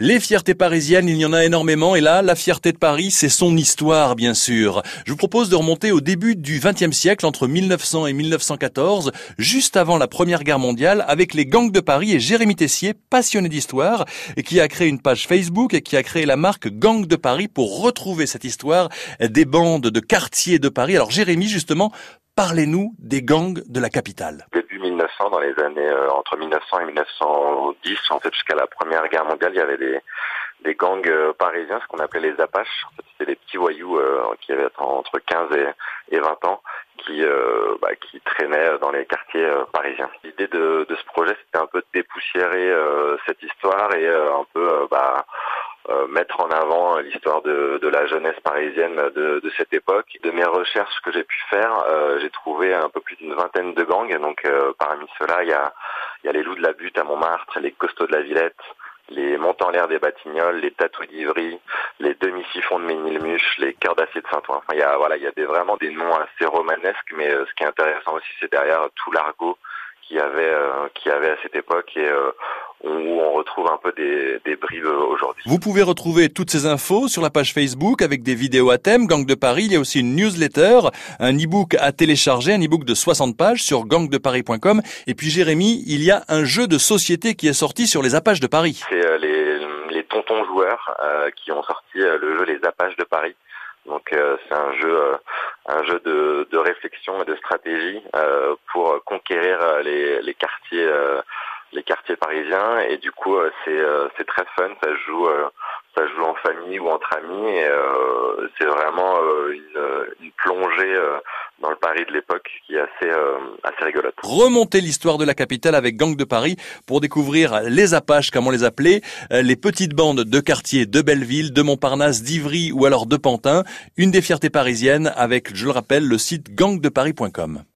Les fiertés parisiennes, il y en a énormément, et là, la fierté de Paris, c'est son histoire, bien sûr. Je vous propose de remonter au début du XXe siècle, entre 1900 et 1914, juste avant la Première Guerre mondiale, avec les gangs de Paris et Jérémy Tessier, passionné d'histoire, qui a créé une page Facebook et qui a créé la marque Gang de Paris pour retrouver cette histoire des bandes de quartiers de Paris. Alors Jérémy, justement, parlez-nous des gangs de la capitale dans les années euh, entre 1900 et 1910, en fait jusqu'à la Première Guerre mondiale, il y avait des, des gangs euh, parisiens, ce qu'on appelait les Apaches. En fait, c'était des petits voyous euh, qui avaient entre 15 et, et 20 ans qui bah, qui traînaient dans les quartiers parisiens. L'idée de, de ce projet, c'était un peu de dépoussiérer cette histoire et un peu bah, euh, mettre en avant l'histoire de, de, la jeunesse parisienne de, de, cette époque. De mes recherches que j'ai pu faire, euh, j'ai trouvé un peu plus d'une vingtaine de gangs. Donc euh, parmi ceux-là, il y a, y a les loups de la butte à Montmartre, les costauds de la Villette, les montants l'air des Batignolles, les tatoues d'Ivry, les demi-siphons de Ménilmuche, les cœurs d'acier de Saint-Ouen. Enfin, il y a voilà, il y a des, vraiment des noms assez romanesques, mais ce qui est intéressant aussi, c'est derrière tout l'argot qui avait qui avait à cette époque et où on retrouve un peu des, des brives aujourd'hui. Vous pouvez retrouver toutes ces infos sur la page Facebook avec des vidéos à thème Gang de Paris. Il y a aussi une newsletter, un e-book à télécharger, un e-book de 60 pages sur gangdeparis.com. Et puis Jérémy, il y a un jeu de société qui est sorti sur les Apaches de Paris. C'est euh, les, les tontons joueurs euh, qui ont sorti euh, le jeu Les Apaches de Paris. Donc c'est un jeu, un jeu de, de, réflexion et de stratégie pour conquérir les, les quartiers les quartiers parisiens. Et du coup euh, c'est euh, c'est très fun, ça joue euh, ça joue en famille ou entre amis. Et c'est vraiment une, une, plongée dans le Paris de l'époque qui est assez assez rigolote. Remonter l'histoire de la capitale avec Gang de Paris pour découvrir les Apaches comme on les appelait, les petites bandes de quartiers de Belleville, de Montparnasse, d'Ivry ou alors de Pantin, une des fiertés parisiennes avec je le rappelle le site gangdeparis.com.